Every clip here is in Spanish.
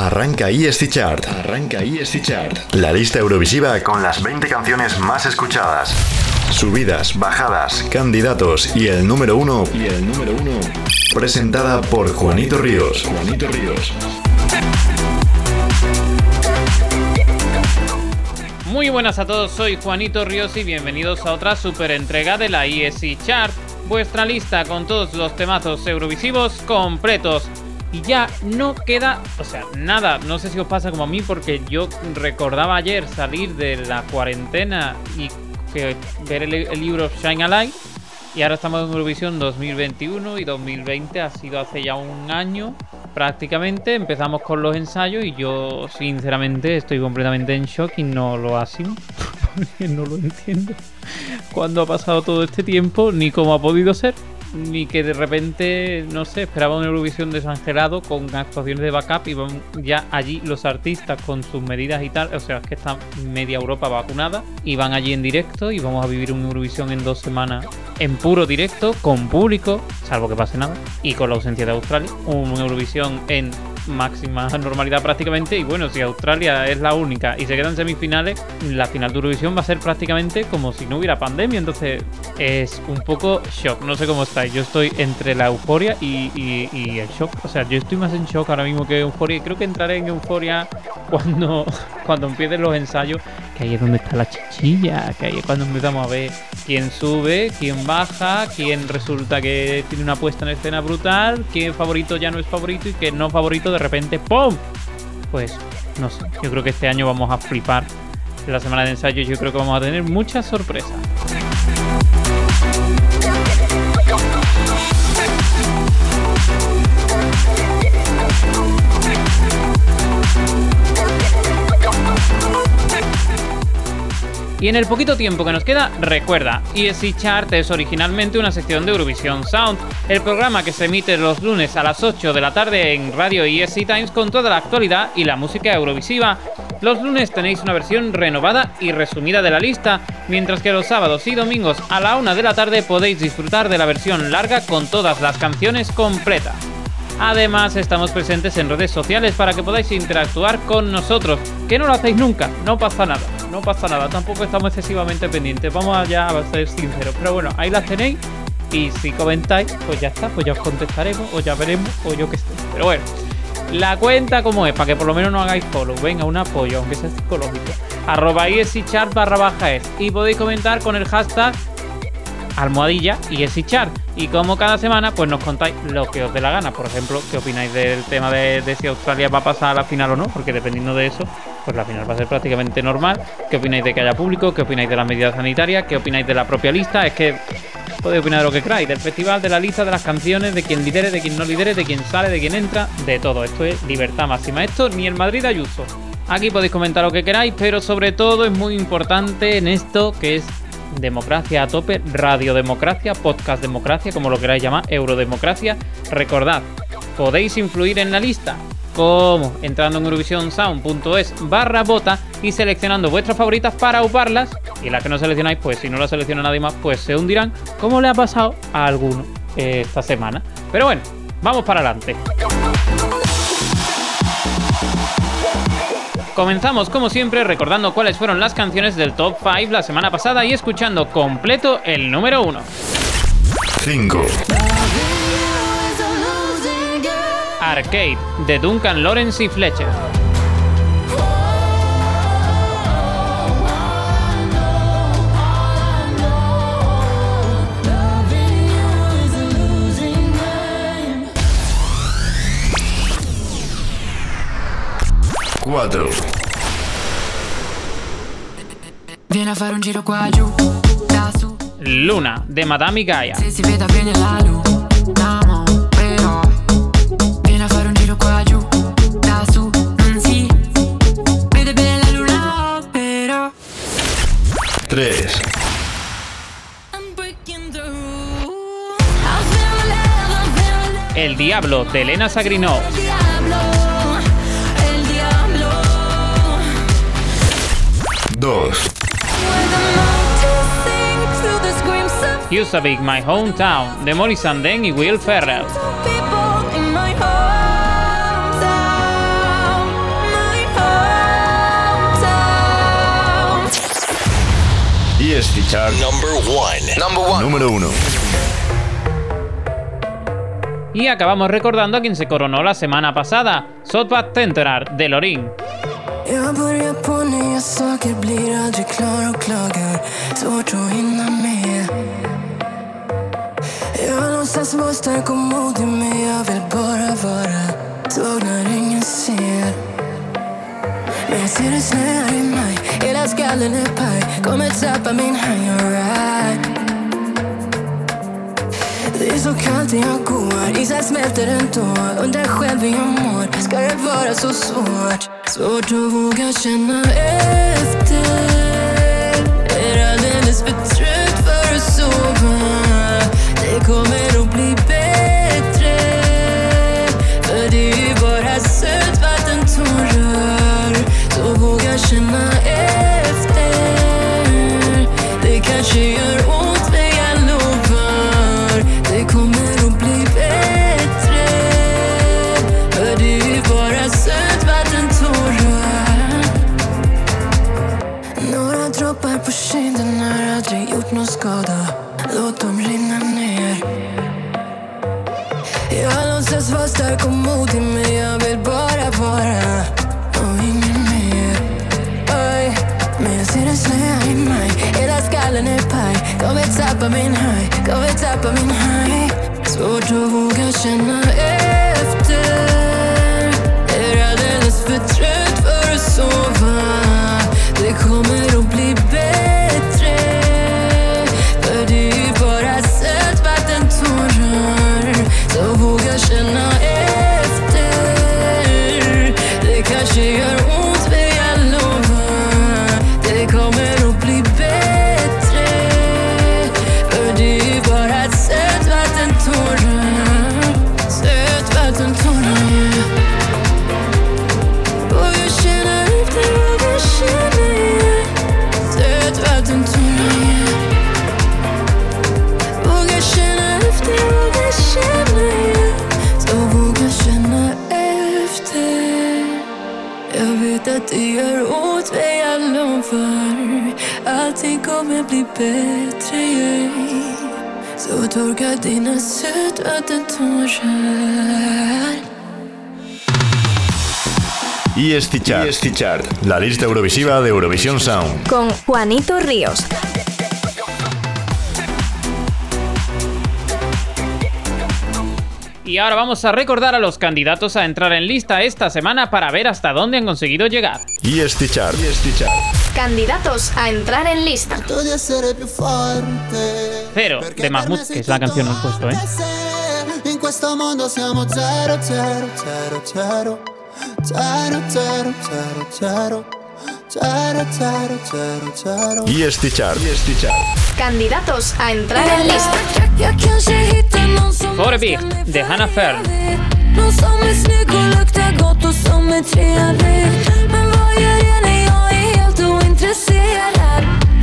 Arranca ESC Chart. Arranca ESC Chart. La lista Eurovisiva con las 20 canciones más escuchadas. Subidas, bajadas, candidatos y el número uno. Y el número uno. Presentada por Juanito Ríos. Juanito Ríos. Muy buenas a todos, soy Juanito Ríos y bienvenidos a otra super entrega de la ESC Chart, vuestra lista con todos los temazos eurovisivos completos. Y ya no queda, o sea, nada, no sé si os pasa como a mí, porque yo recordaba ayer salir de la cuarentena y que ver el, libro Shine a Light, y ahora estamos en Eurovisión 2021 y 2020 ha sido hace ya un año prácticamente. Empezamos con los ensayos y yo sinceramente estoy completamente en shock y no lo asimo porque no lo entiendo. Cuando ha pasado todo este tiempo ni cómo ha podido ser ni que de repente, no sé, esperaba una Eurovisión desangelado con actuaciones de backup y van ya allí los artistas con sus medidas y tal. O sea, es que está media Europa vacunada y van allí en directo y vamos a vivir una Eurovisión en dos semanas en puro directo, con público, salvo que pase nada, y con la ausencia de Australia. Una Eurovisión en máxima normalidad prácticamente. Y bueno, si Australia es la única y se quedan semifinales, la final de Eurovisión va a ser prácticamente como si no hubiera pandemia. Entonces es un poco shock. No sé cómo estáis. Yo estoy entre la euforia y, el shock. O sea, yo estoy más en shock ahora mismo que euforia. Y creo que entraré en euforia cuando, cuando empiecen los ensayos. Que ahí es donde está la chichilla. Que ahí es cuando empezamos a ver quién sube, quién baja, quién resulta que tiene una puesta en escena brutal, quién favorito ya no es favorito y que no favorito de repente ¡pum! Pues no sé, yo creo que este año vamos a flipar. La semana de ensayo yo creo que vamos a tener muchas sorpresas. Y en el poquito tiempo que nos queda, recuerda, ESC Chart es originalmente una sección de Eurovision Sound, el programa que se emite los lunes a las 8 de la tarde en Radio ESC Times con toda la actualidad y la música eurovisiva. Los lunes tenéis una versión renovada y resumida de la lista, mientras que los sábados y domingos a la 1 de la tarde podéis disfrutar de la versión larga con todas las canciones completas. Además, estamos presentes en redes sociales para que podáis interactuar con nosotros, que no lo hacéis nunca, no pasa nada, no pasa nada, tampoco estamos excesivamente pendientes, vamos allá a ser sinceros, pero bueno, ahí las tenéis y si comentáis, pues ya está, pues ya os contestaremos o ya veremos o yo qué sé. Pero bueno, la cuenta como es, para que por lo menos no hagáis follow, venga, un apoyo, aunque sea psicológico. Arroba barra baja es y podéis comentar con el hashtag almohadilla y chart y como cada semana, pues nos contáis lo que os dé la gana. Por ejemplo, qué opináis del tema de, si Australia va a pasar a la final o no, porque dependiendo de eso, pues la final va a ser prácticamente normal. ¿Qué opináis de que haya público? ¿Qué opináis de las medidas sanitarias? ¿Qué opináis de la propia lista? Es que podéis opinar de lo que queráis, del festival, de la lista, de las canciones, de quién lidere, de quién no lidere, de quién sale, de quién entra, de todo. Esto es libertad máxima. Esto ni el Madrid Ayuso. Aquí podéis comentar lo que queráis, pero sobre todo es muy importante en esto que es Democracia a tope, Radiodemocracia, Podcast Democracia, como lo queráis llamar, Eurodemocracia. Recordad, podéis influir en la lista. como Entrando en eurovisionsound.es barra bota y seleccionando vuestras favoritas para uparlas. Y las que no seleccionáis, pues si no las selecciona nadie más, pues se hundirán, como le ha pasado a alguno esta semana. Pero bueno, vamos para adelante. Comenzamos como siempre recordando cuáles fueron las canciones del top 5 la semana pasada y escuchando completo el número 1. 5. Arcade de Duncan Lawrence y Fletcher. Viene a fare un giro qua giù, da su. Luna de Madame Gaia. Se si vede bene la luna, no, però. Viene a fare un giro qua giù, da su, non si vede bene la luna, però. 3. El Diablo de Elena Sagrinó. 2. Used My Hometown de Morris Sandén y Will Ferrell. Y es fichar number one. Número 1. Y acabamos recordando a quien se coronó la semana pasada, Sotbat Tenterar de Lorin. Jag börjar på nya saker, blir aldrig klar och klagar. Svårt att hinna med. Jag låtsas vara stark och modig men jag vill bara vara. Svag när ingen ser. Men jag ser det snöar i maj, hela skallen är paj. Kommer tappa min hang alright. Det är så kallt när jag går, isen smälter ändå Undrar själv hur jag mår, ska det vara så svårt? Svårt att våga känna efter. Är alldeles för trött för att sova. Det kommer att bli bättre. För det är ju bara sötvattentårar Så våga känna skada. Låt dem rinna ner. Jag låtsas vara stark och modig men jag vill bara vara och ingen mer. Oj, men jag ser en snöa i mig. Hela skallen är paj. Kommer tappa min haj, kommer tappa min haj. Svårt att våga känna er. Bättre. Så torka dina Chart. Chart. La lista Eurovisiva de Eurovisión Sound. con Juanito Ríos. Y ahora vamos a recordar a los candidatos a entrar en lista esta semana para ver hasta dónde han conseguido llegar. Chart. ESC Chart. Candidatos a entrar en lista. 0 de Mahmoud, que es la canción que puesto, ¿eh? Y este chart. Candidatos a entrar en lista. For Big, de Hannah Fair. No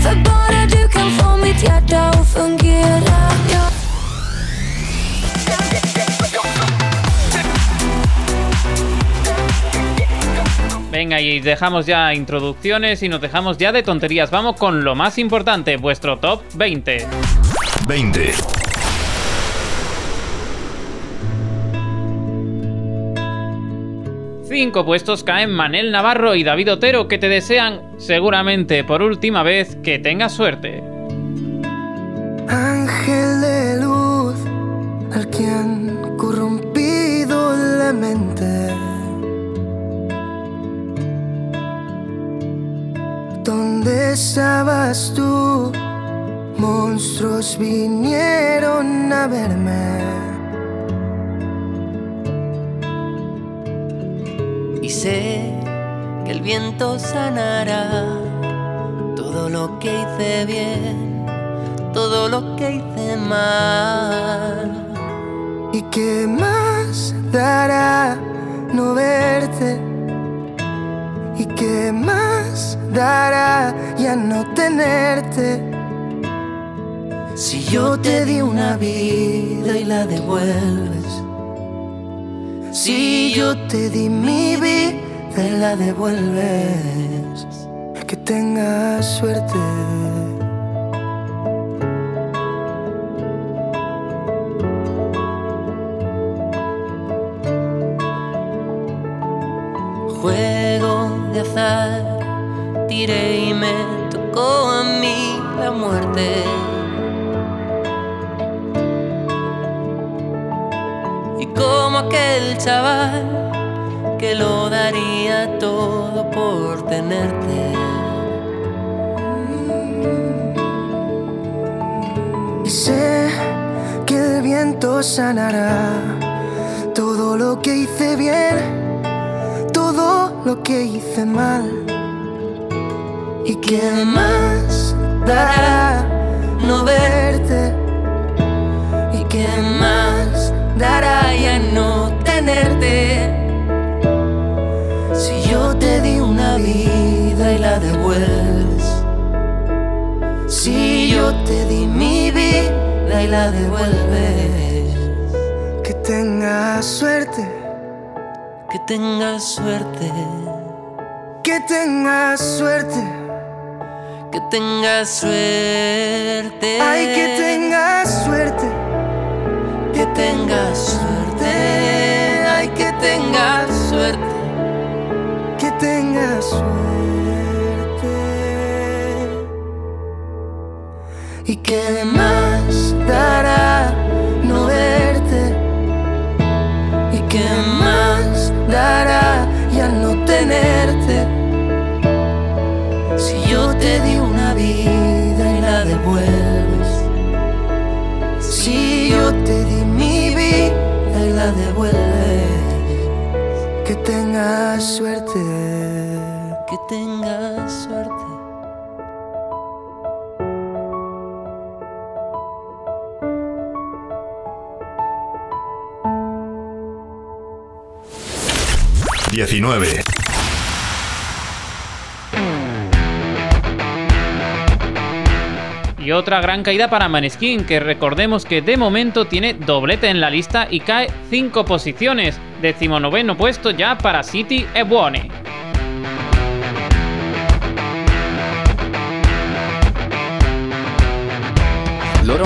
För bara du kan få mitt hjärta att fungera ja. Venga, y dejamos ya introducciones y nos dejamos ya de tonterías. Vamos con lo más importante, vuestro top 20. 20. Cinco puestos caen Manel Navarro y David Otero que te desean, seguramente por última vez, que tengas suerte. Ángel de luz, al que han corrompido la mente. ¿Dónde estabas tú? Monstruos vinieron a verme. Y sé que el viento sanará todo lo que hice bien, todo lo que hice mal. ¿Y qué más dará no verte? ¿Y qué más dará ya no tenerte? Si yo te di una vida y la devuelves. Si yo te di mi vida, la devuelves. Que tengas suerte. Juego de azar, tiré y me tocó a mí la muerte. Como aquel chaval que lo daría todo por tenerte. Y sé que el viento sanará todo lo que hice bien, todo lo que hice mal. ¿Y qué más dará no verte? ¿Y qué más dará ya no tenerte? Si yo te di una vida y la devuelves. Si yo te di mi vida y la devuelves. Que tengas suerte, Que tengas suerte. que tengas suerte. Que tengas suerte. Ay, que tengas suerte, tengas suerte. Ay, que tengas suerte. que tengas suerte. ¿Y qué más dará no verte? ¿Y qué más dará ya no tenerte? Si yo te di una vida y la devuelves. La devuelves. que tengas suerte. Que tengas suerte. Diecinueve. Y otra gran caída para Maneskin, que recordemos que de momento tiene doblete en la lista y cae 5 posiciones. Decimonoveno puesto ya para City e Buone. Loro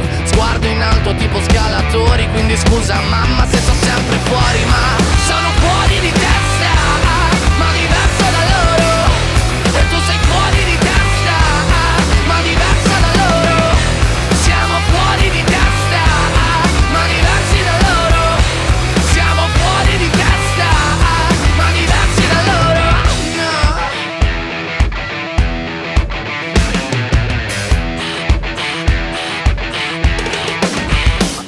Sguardo in alto tipo scalatori Quindi scusa mamma se sto sempre fuori Ma sono fuori di testa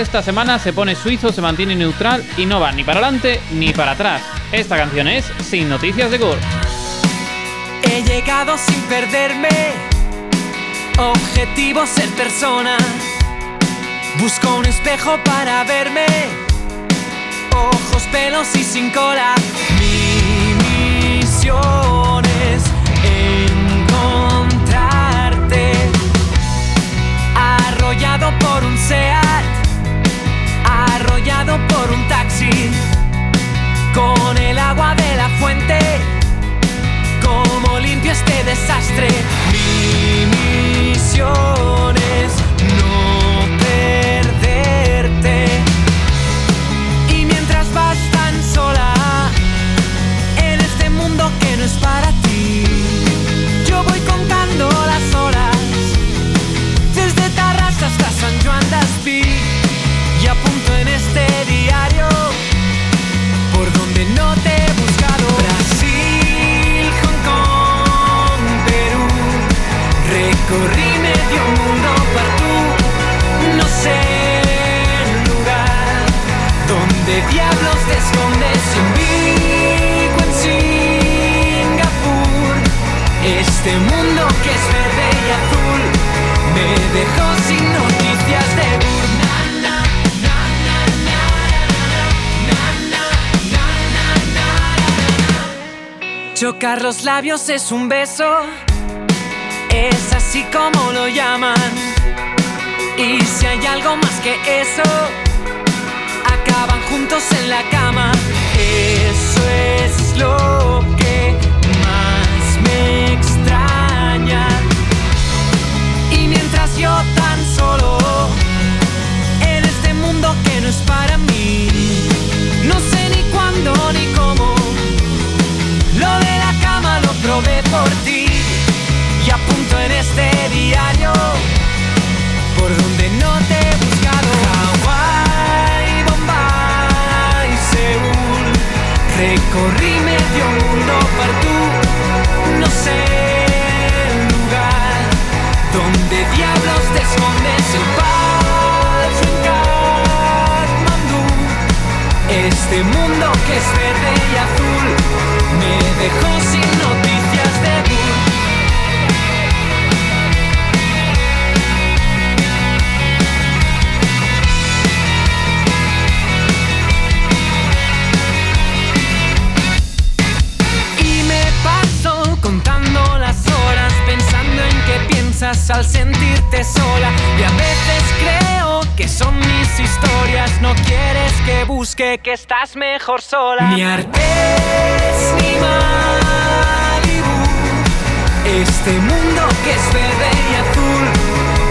esta semana se pone suizo, se mantiene neutral y no va ni para adelante ni para atrás. Esta canción es Sin Noticias de Gore. He llegado sin perderme. Objetivo ser persona. Busco un espejo para verme. Ojos, pelos y sin cola. Mi misión es encontrarte. Arrollado por un SEAT. Por un taxi. Con el agua de la fuente cómo limpio este desastre. Mi misión no Chocar los labios es un beso, es así como lo llaman. Y si hay algo más que eso, acaban juntos en la cama. Eso es lo que más me extraña. Y mientras yo tan solo en este mundo que no es para mí, probé por ti. Y apunto en este diario por donde no te he buscado. Hawái, Bombay, Seúl, recorrí medio mundo tú. No sé el lugar donde diablos te escondes. El paso en. Este mundo que es verde y azul me dejó sin noticias al sentirte sola. Y a veces creo que son mis historias. No quieres que busque que estás mejor sola. Ni Artés ni Malibu. Este mundo que es verde y azul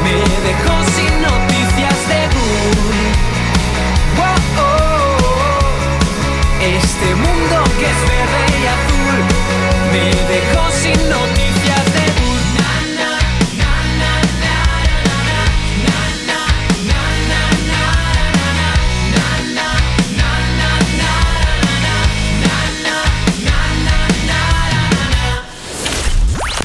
me dejó sin noticias de Bull. Wow, oh, oh. Este mundo que es verde y azul me dejó sin noticias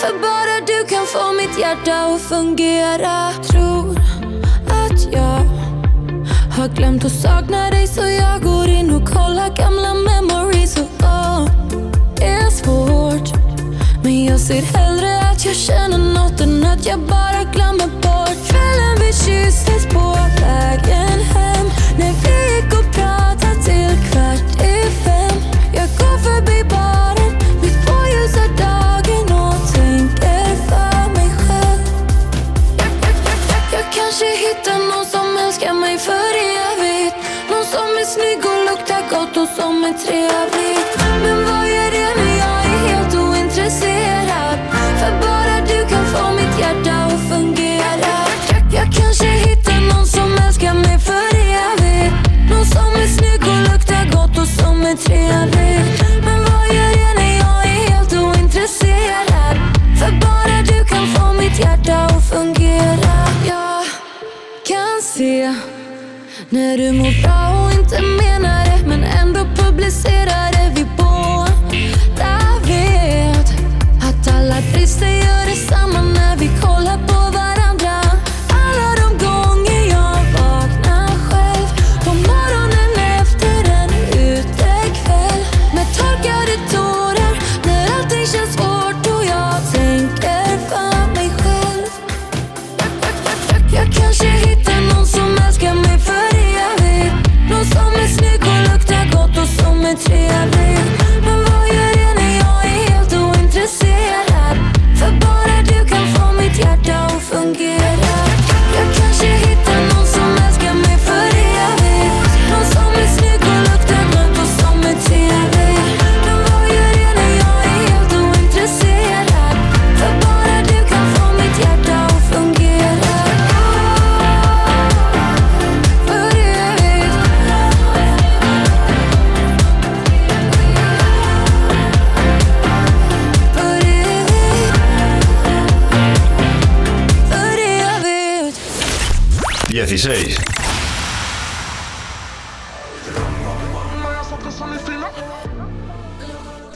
För bara du kan få mitt hjärta att fungera. Tror att jag har glömt att sakna dig så jag går in och kollar gamla memories. Och åh, det är svårt men jag ser hellre att jag känner något än att jag bara glömmer bort. Kvällen vi kysstes på vägen hem När vi gick och pratade till kväll. är trevlig Men vad gör det när jag är helt ointresserad? För bara du kan få mitt hjärta att fungera. Jag kanske hittar någon som älskar mig för evigt. Någon som är snygg och luktar gott och som är trevlig. Men vad gör det när jag är helt ointresserad? För bara du kan få mitt hjärta att fungera. Jag kan se när du mår bra och inte menar det men ändå publicerar det. Vi 16.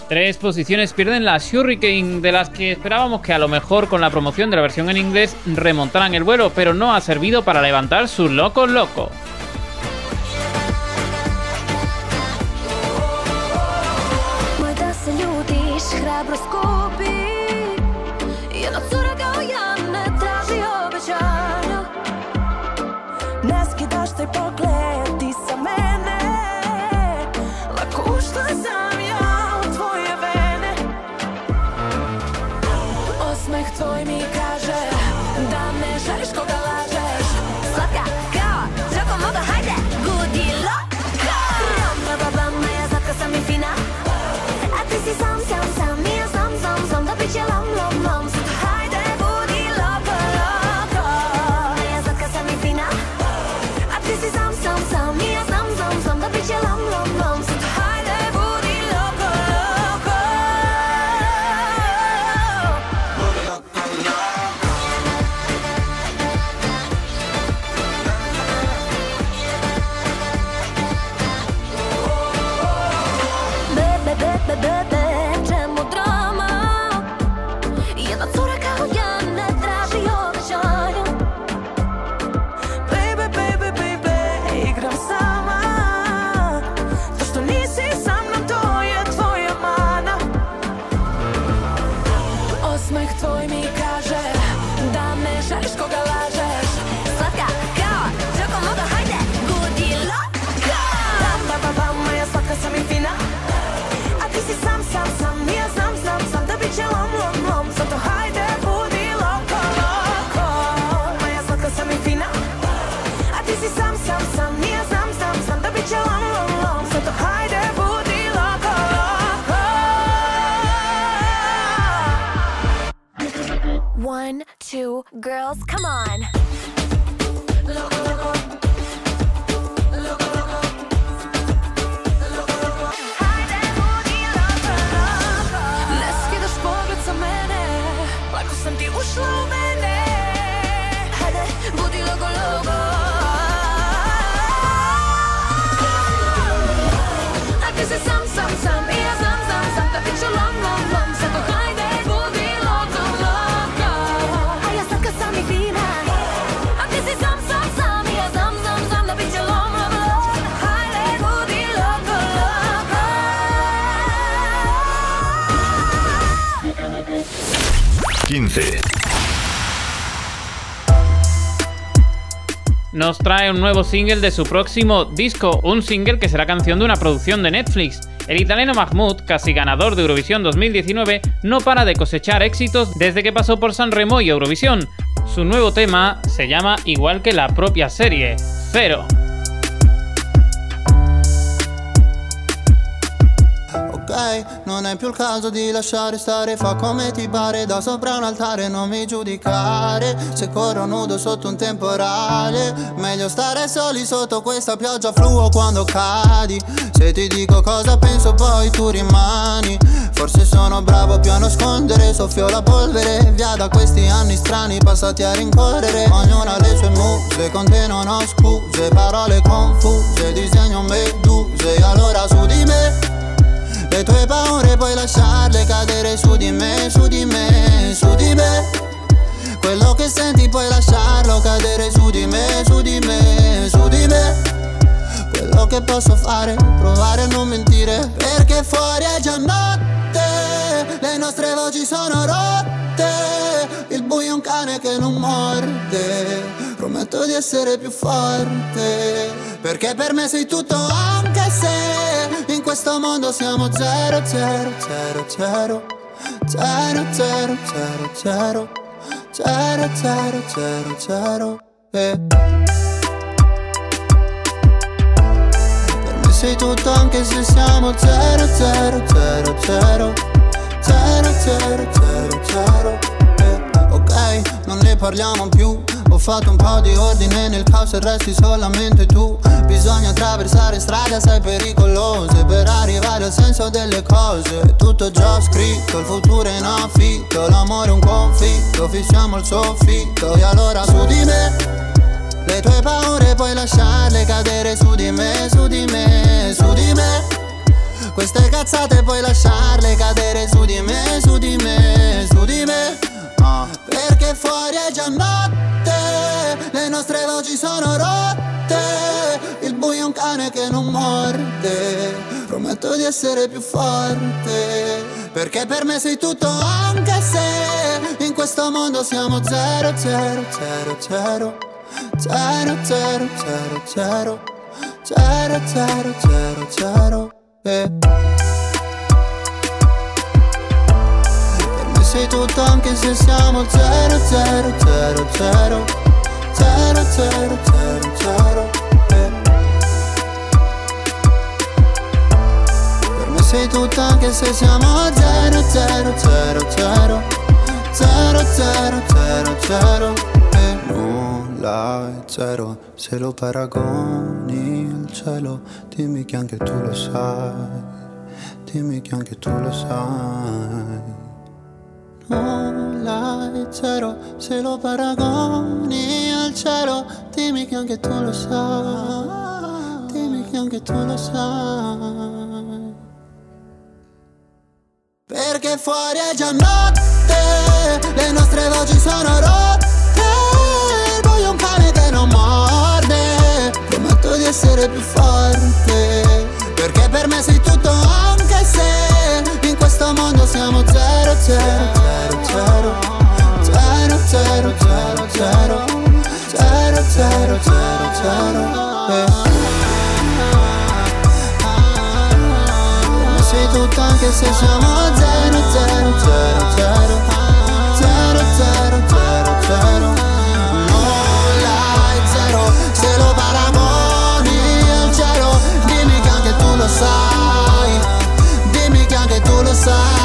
Tres posiciones pierden las Hurricane, de las que esperábamos que a lo mejor con la promoción de la versión en inglés remontaran el vuelo, pero no ha servido para levantar su loco loco. Nos trae un nuevo single de su próximo disco, un single que será canción de una producción de Netflix. El italiano Mahmoud, casi ganador de Eurovisión 2019, no para de cosechar éxitos desde que pasó por Sanremo y Eurovisión. Su nuevo tema se llama igual que la propia serie, Cero. Ok Non è più il caso di lasciare stare Fa come ti pare da sopra un altare Non mi giudicare. Se corro nudo sotto un temporale Meglio stare soli sotto questa pioggia Fluo quando cadi. Se ti dico cosa penso poi tu rimani. Forse sono bravo più a nascondere Soffio la polvere Via da questi anni strani passati a rincorrere. Ognuna ha le sue muse Con te non ho scuse Parole confuse Disegno meduse Allora su di me le tue paure puoi lasciarle cadere su di me, su di me, su di me. Quello che senti puoi lasciarlo cadere su di me, su di me, su di me. Quello che posso fare, provare a non mentire, perché fuori è già notte, le nostre voci sono rotte, il buio è un cane che non morde, smetto di essere più forte Perché per me sei tutto anche se In questo mondo siamo zero, zero, zero, zero Zero, zero, zero, zero Zero, zero, zero, zero eh. Per me sei tutto anche se siamo zero, zero, zero, zero Zero, zero, zero, zero eh. Ok, non ne parliamo più ho fatto un po' di ordine nel caos e resti solamente tu. Bisogna attraversare strade assai pericolose Per arrivare al senso delle cose. Tutto già scritto, il futuro è in affitto L'amore è un conflitto, fissiamo il soffitto. E allora su di me Le tue paure puoi lasciarle cadere su di me, su di me, su di me. Queste cazzate puoi lasciarle cadere su di me, su di me, su di me. Uh, Perché fuori è già notte Le nostre voci sono rotte Il buio è un cane che non morde. Prometto di essere più forte Perché per me sei tutto anche se In questo mondo siamo zero, zero, zero, zero. Zero, zero, zero, zero. Zero, zero, zero, zero. Eh. Per me sei tutto anche se siamo zero, zero, zero, zero Zero, zero, zero, zero eh. Per me sei tutto anche se siamo zero, zero, zero, zero Zero, zero, zero, zero eh. Nulla è zero se lo paragoni al cielo Dimmi che anche tu lo sai Dimmi che anche tu lo sai Nulla è zero se lo paragoni cielo Dimmi che anche tu lo sai Dimmi che anche tu lo sai. Perché fuori è già notte Le nostre voci sono rotte è un cane che non morde Prometto di essere più forte Perché per me sei tutto anche se In questo mondo siamo zero, zero, zero, zero Zero, zero, zero, zero Zero, zero, zero, zero eh. Ma sei tutto anche se siamo zero, zero, zero, zero Zero, zero, zero, zero Nulla è zero se lo paragoni al cielo Dimmi che anche tu lo sai Dimmi che anche tu lo sai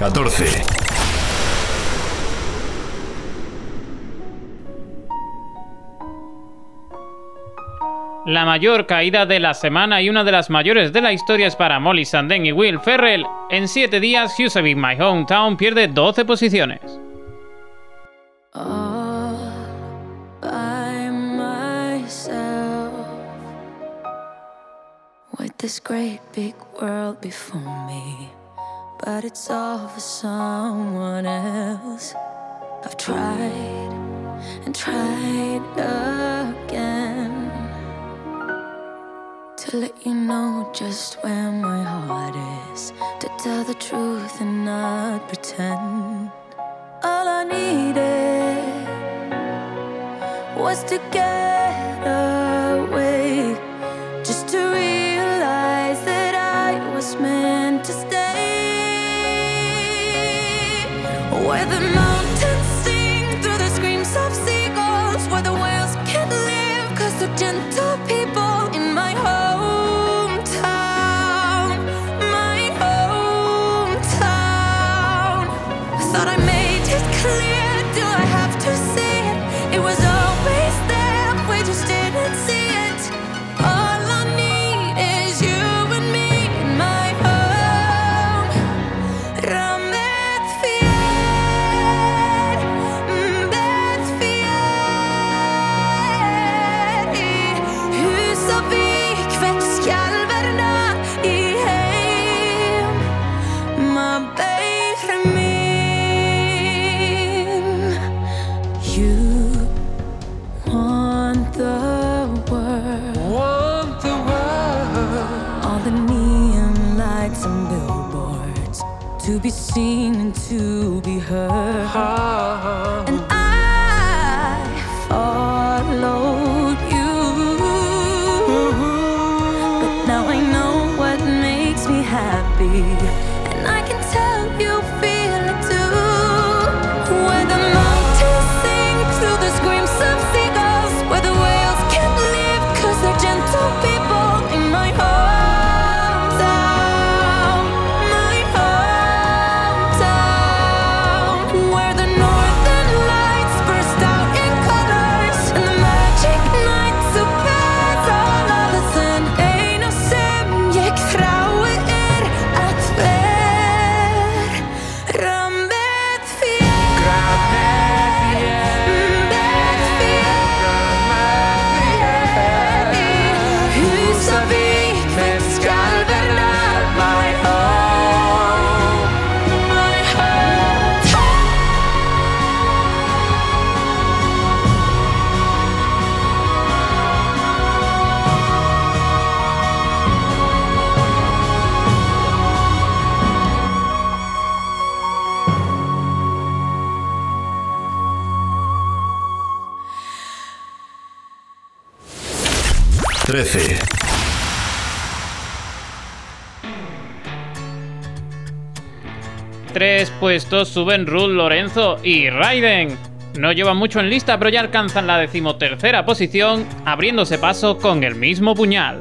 14. La mayor caída de la semana y una de las mayores de la historia es para Molly Sandén y Will Ferrell. En 7 días, Houston in My Hometown pierde 12 posiciones. All by But it's all for someone else. I've tried and tried again to let you know just where my heart is. To tell the truth and not pretend. All I needed was to get away, where the mountains be seen and to be heard. puestos suben Ruth, Lorenzo y Raiden. No llevan mucho en lista, pero ya alcanzan la decimotercera posición, abriéndose paso con el mismo puñal.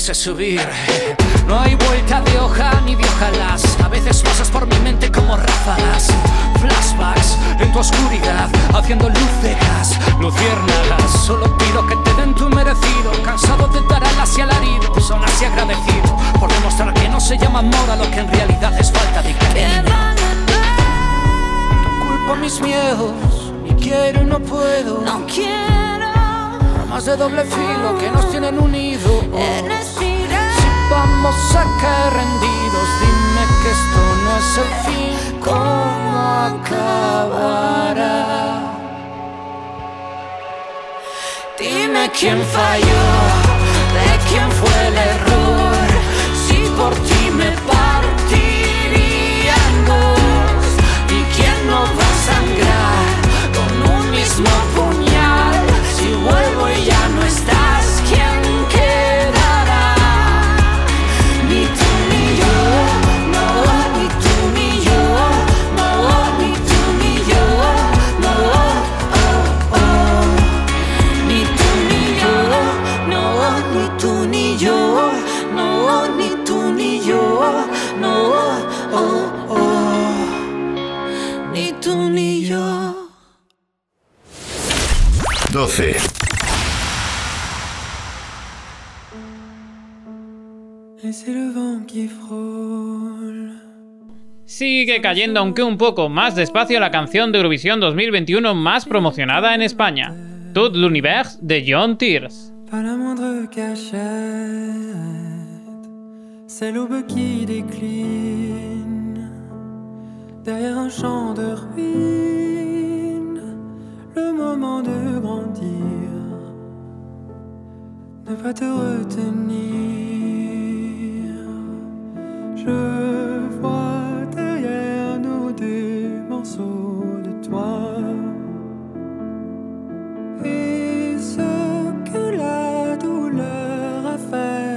quise subir. Sigue cayendo, aunque un poco más despacio, la canción de Eurovisión 2021 más promocionada en España, Tout l'univers de John Tears. Ne te retenir. De toi. Et ce que la douleur a fait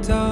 qui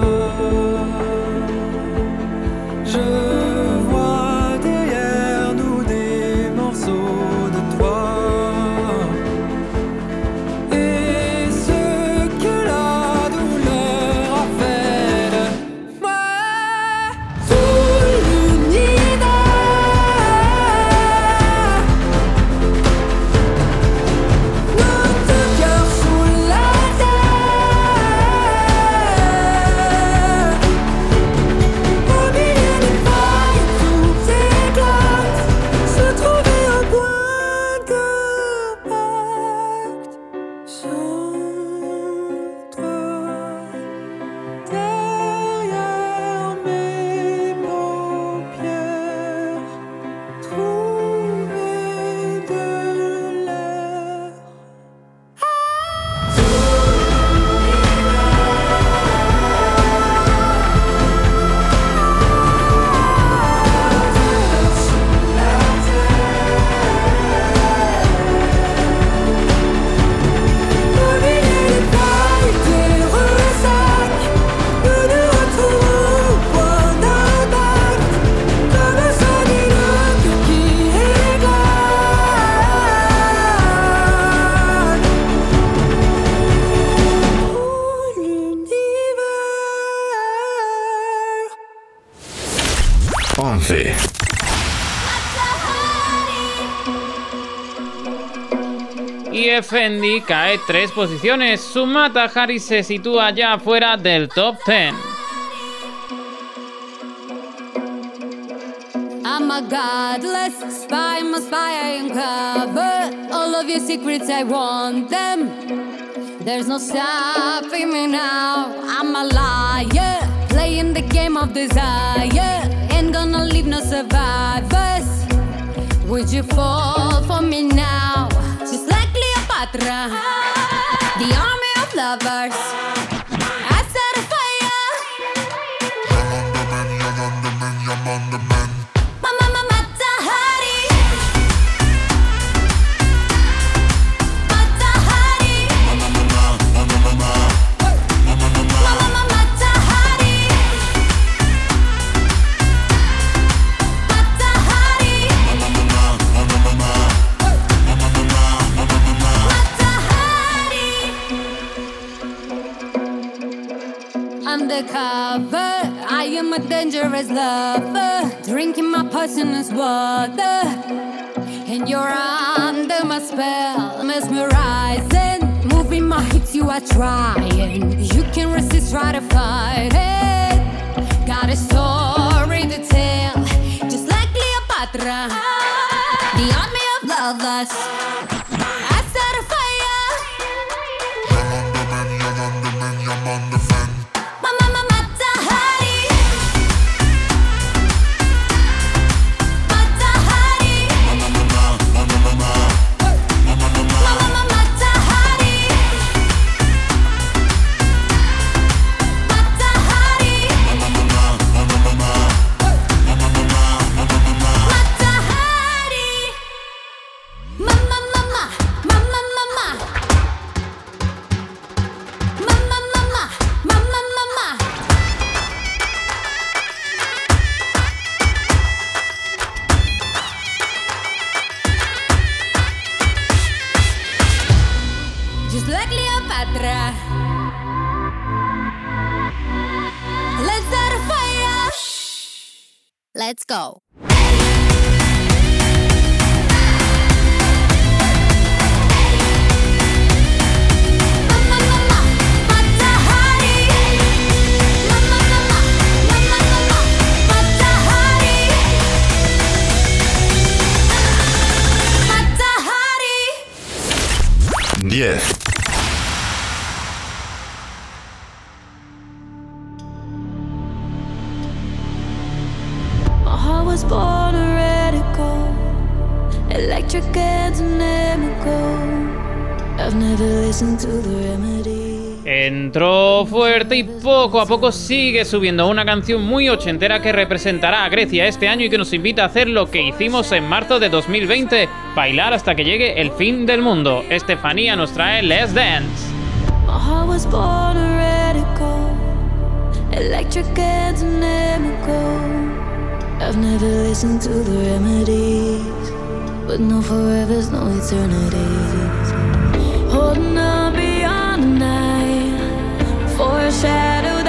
Y Effendi cae tres posiciones. Sumata Hari se sitúa ya fuera del top 10. I'm a godless spy, my spy, I uncover all of your secrets, I want them. There's no stopping me now. I'm a liar, playing the game of desire. Ain't gonna leave no survivors. Would you fall for me now? Just like Cleopatra, the army of lovers. I'm a dangerous lover, drinking my poisonous water. And you're under my spell, mesmerizing. Moving my hips, you are trying. You can resist, try to fight it. Got a story to tell, just like Cleopatra. The army of lovers. y poco a poco sigue subiendo una canción muy ochentera que representará a Grecia este año y que nos invita a hacer lo que hicimos en marzo de 2020, bailar hasta que llegue el fin del mundo. Estefanía nos trae Let's Dance. My shadow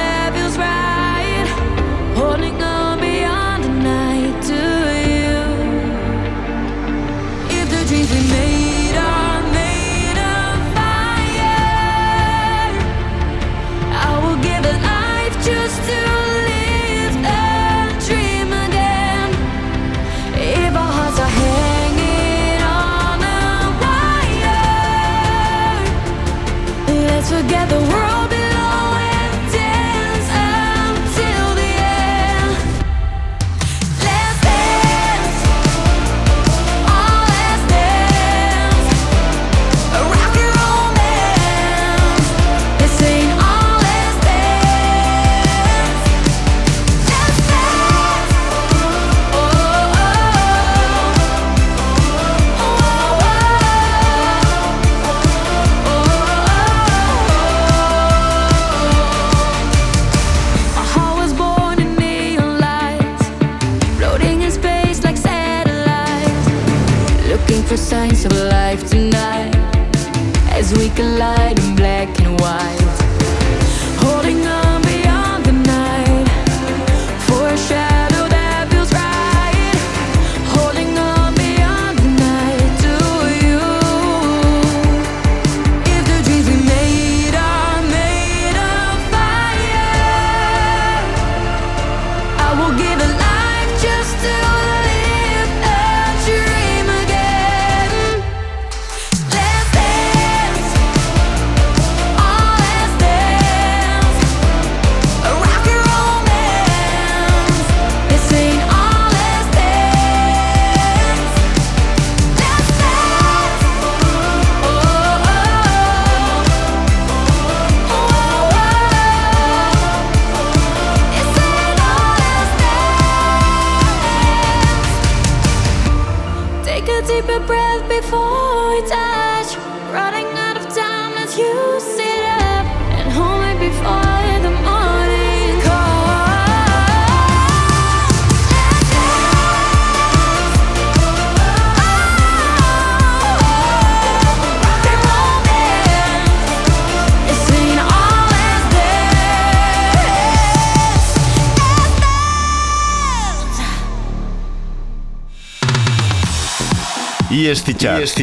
ESC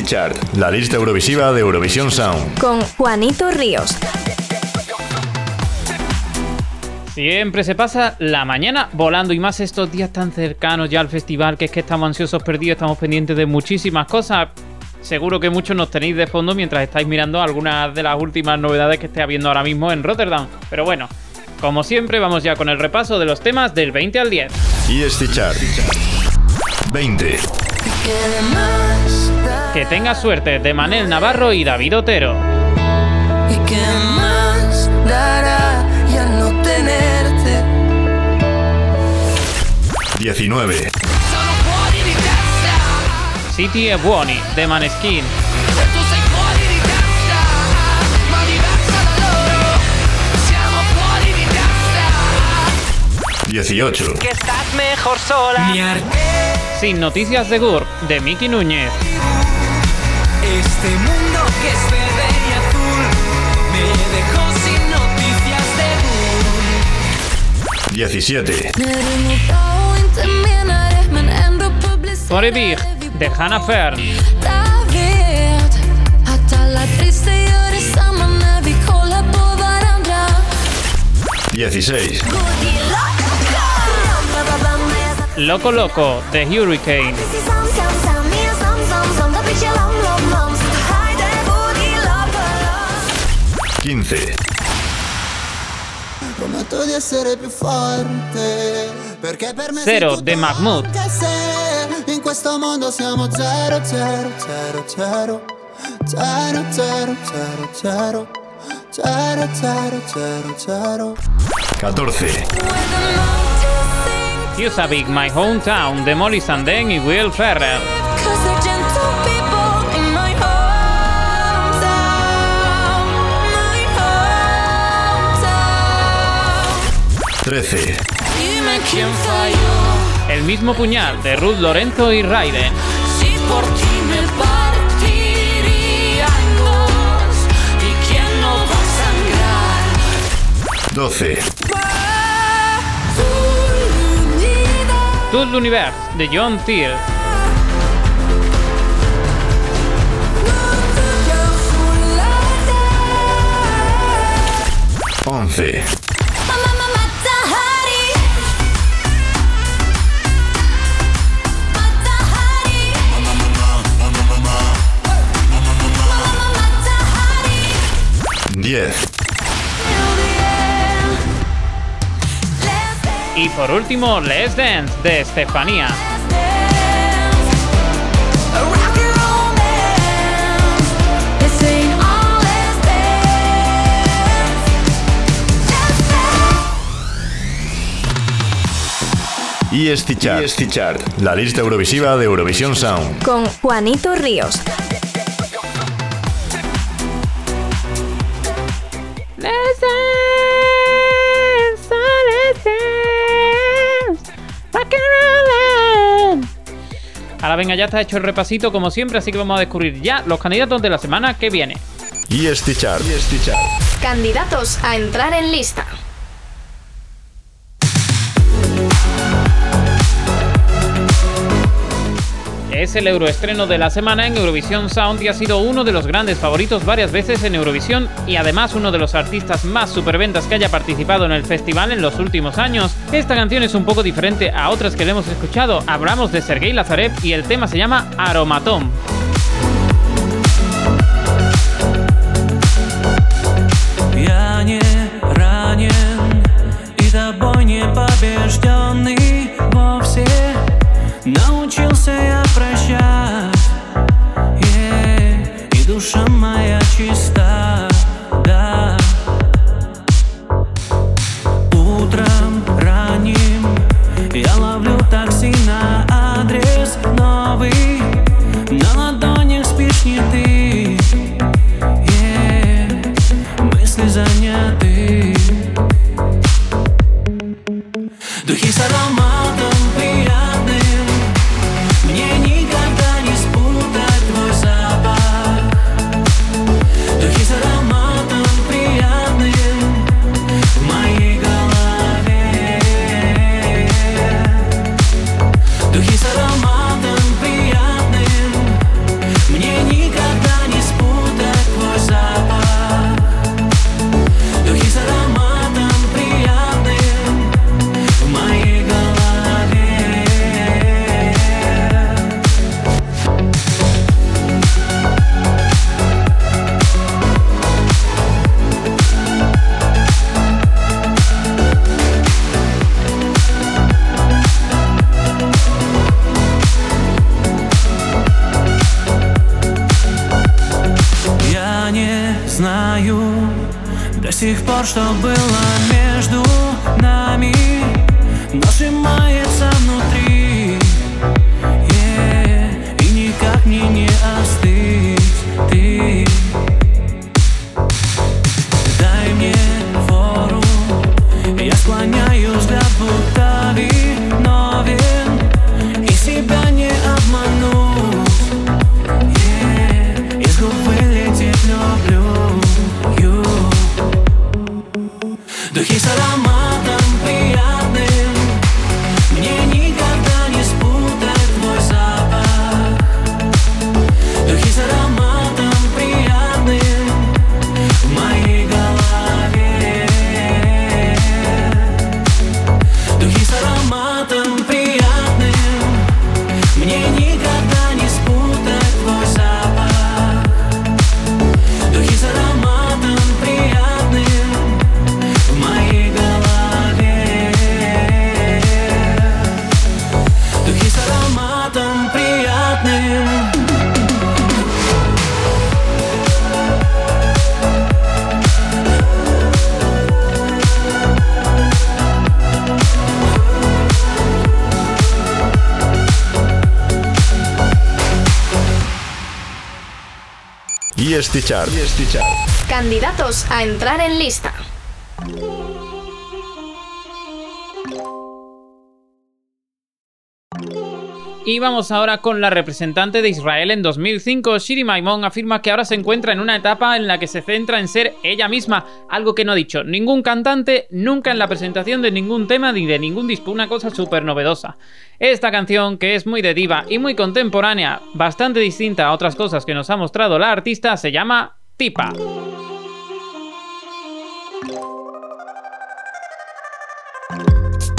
Chart. La lista Eurovisiva de Eurovisión Sound. Con Juanito Ríos. Siempre se pasa la mañana volando y más estos días tan cercanos ya al festival que es que estamos ansiosos perdidos, estamos pendientes de muchísimas cosas. Seguro que muchos nos tenéis de fondo mientras estáis mirando algunas de las últimas novedades que esté habiendo ahora mismo en Rotterdam. Pero bueno, como siempre vamos ya con el repaso de los temas del 20 al 10. ESC Chart. 20. Que tenga suerte de Manel Navarro y David Otero. ¿Y qué más dará ya no tenerte? 19. City e Buoni de Maneskin. 18. Que estás mejor sola. Mi Sin noticias de GURB de Miki Núñez. Este mundo que es verde y azul me dejó sin noticias de 17. For a Big de Hannah Fern. vet Loco Loco de Hurricane. 15. Prometto di essere più forte Perché per me Zero de se In questo mondo siamo zero, zero, zero, zero Zero, zero, zero, zero Zero, zero, zero, zero 14. Big My Hometown de Molly Sandén y Will Ferrell. Cause they're gentle people in my hometown My hometown 13. Dime quién falló. El mismo puñal de Ruth Lorenzo y Raiden. Si por ti me partiría en dos. ¿Y quién no va a sangrar? 12. Tout l'univers de John Thiel. Once. Diez. Y por último, Let's Dance de Estefanía. ESC Chart. ESC Chart. La lista Eurovisiva de Eurovisión Sound. Con Juanito Ríos. Venga, ya está hecho el repasito como siempre, así que vamos a descubrir ya los candidatos de la semana que viene. ESC Chart. ESC Chart. Candidatos a entrar en lista. Es el euroestreno de la semana en Eurovisión Sound y ha sido uno de los grandes favoritos varias veces en Eurovisión y además uno de los artistas más superventas que haya participado en el festival en los últimos años. Esta canción es un poco diferente a otras que le hemos escuchado. Hablamos de Sergei Lazarev y el tema se llama Aromatom. Я не ранен и тобой не побежденный вовсе Научился я Chart. Candidatos a entrar en lista. Y vamos ahora con la representante de Israel en 2005. Shiri Maimon afirma que ahora se encuentra en una etapa en la que se centra en ser ella misma, algo que no ha dicho ningún cantante nunca en la presentación de ningún tema ni de ningún disco, una cosa súper novedosa. Esta canción, que es muy de diva y muy contemporánea, bastante distinta a otras cosas que nos ha mostrado la artista, se llama Tipa.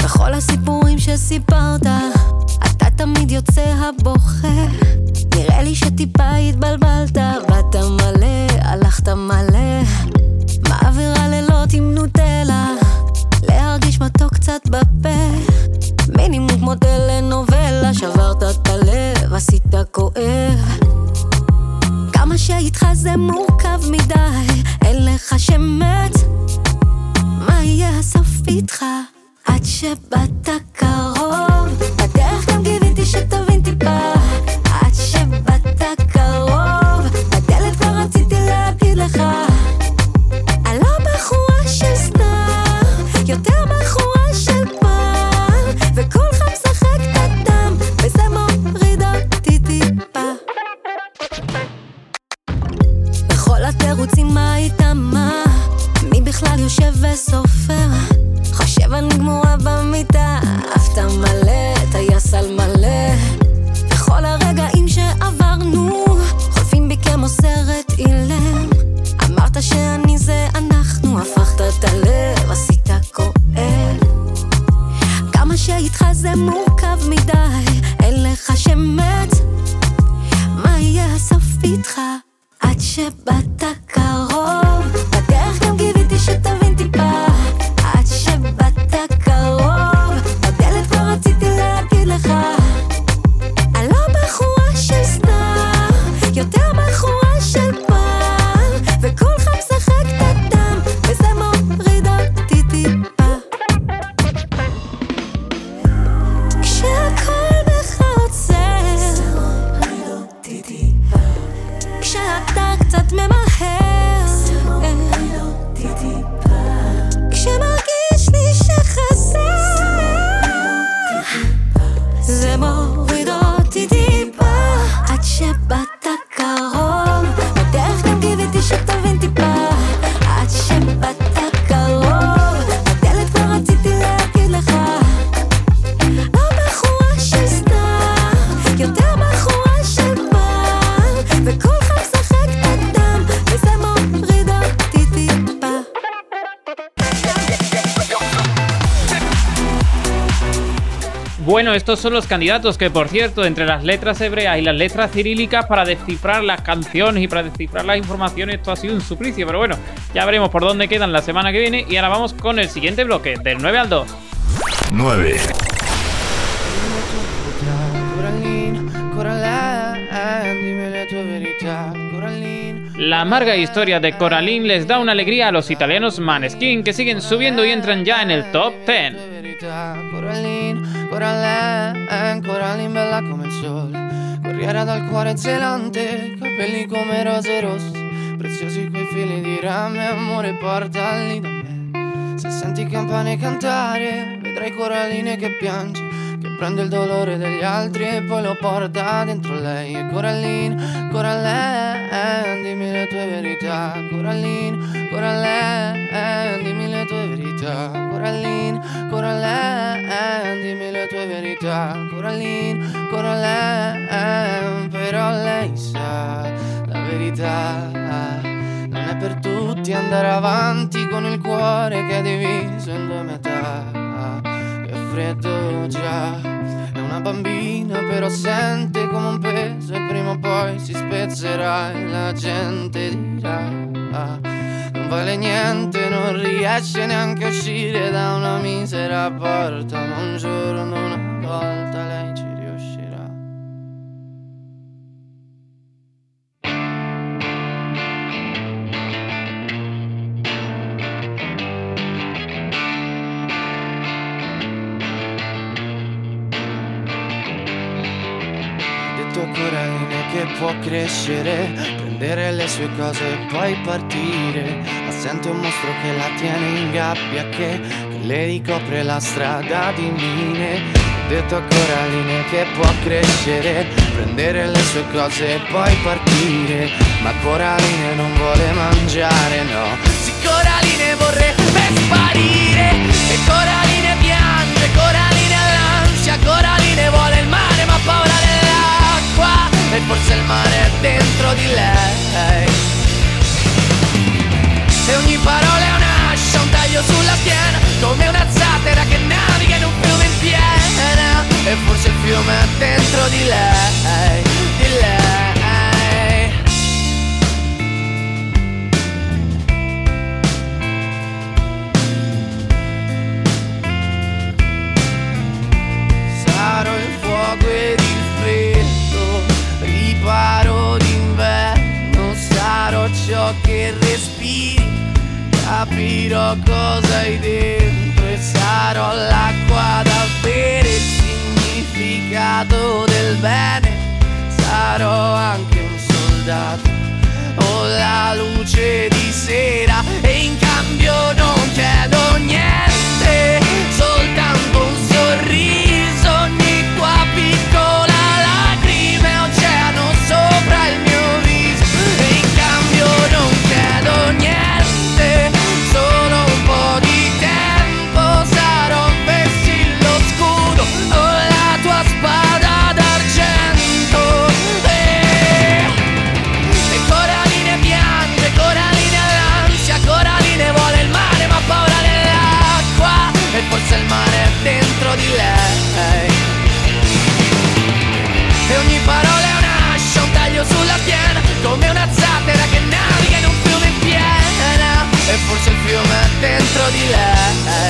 בכל הסיפורים שסיפרת, אתה תמיד יוצא הבוכה. נראה לי שטיפה התבלבלת, באת מלא, הלכת מלא. מעביר הלילות עם נוטלה, להרגיש מתוק קצת בפה. מינימום כמו טלנובלה, שברת את הלב, עשית כואב. כמה שאיתך זה מורכב מדי, אין לך שמץ. מה יהיה הסוף איתך? עד שבאת קרוב, בדרך גם קיוויתי שתבין טיפה. עד שבאת קרוב, בדלת כבר רציתי להגיד לך. אני לא בחורה של סתם, יותר בחורה של פעם. וכולך משחק את הדם, וזה מוריד אותי טיפה. בכל התירוצים מה היית מה? מי בכלל יושב וסופר? חושב אני גמורה במיטה, עפת מלא, טייס על מלא. וכל הרגעים שעברנו, חולפים בי כמו סרט אילם. אמרת שאני זה אנחנו, הפכת את הלב, עשית כואב. כמה שאיתך זה מורכב מדי, אין לך שמץ. מה יהיה הסוף איתך? עד שבאת קרוב, בדרך גם קיוויתי שתבין טיפה. Bueno, estos son los candidatos que, por cierto, entre las letras hebreas y las letras cirílicas, para descifrar las canciones y para descifrar las informaciones, esto ha sido un suplicio. Pero bueno, ya veremos por dónde quedan la semana que viene. Y ahora vamos con el siguiente bloque, del 9 al 2. 9. Coraline, Coraline, dimmi le tue verità Coraline, La amarga historia de Coraline les da una alegría a los italianos Maneskin que siguen subiendo y entran ya en el top 10. Coraline, Coraline, Coraline bella come il sole. Corriera dal cuore zelante, capelli come rose rosse. Preziosi quei fili di rame, amore portali da me. Se senti campane cantare, vedrai Coraline che piange Che prende il dolore degli altri e poi lo porta dentro lei. E Coraline, Coraline, dimmi le tue verità. Coraline, Coraline, dimmi le tue verità. Coraline, Coraline, dimmi le tue verità. Coraline, Coraline, però lei sa la verità. Non è per tutti andare avanti con il cuore che è diviso in due metà Che freddo già. È una bambina però sente come un peso E prima o poi si spezzerà e la gente dirà Non vale niente, non riesce neanche a uscire da una misera porta Ma un giorno, una volta lei Coraline che può crescere, prendere le sue cose e poi partire. Ma sente un mostro che la tiene in gabbia, che, che le ricopre la strada di mine. Ho detto a Coraline che può crescere, prendere le sue cose e poi partire. Ma Coraline non vuole mangiare, no. Sì, Coraline vorrebbe sparire. E Coraline piange, Coraline ha l'ansia, Coraline vuole il mare ma ha paura dell'acqua E forse il mare è dentro di lei. E ogni parola è un'ascia, un taglio sulla schiena Come una zattera che naviga in un fiume in piena. E forse il fiume è dentro di lei capirò cosa hai dentro e sarò l'acqua da bere, il significato del bene, sarò anche un soldato o la luce di sera e in cambio non chiedo niente, dentro di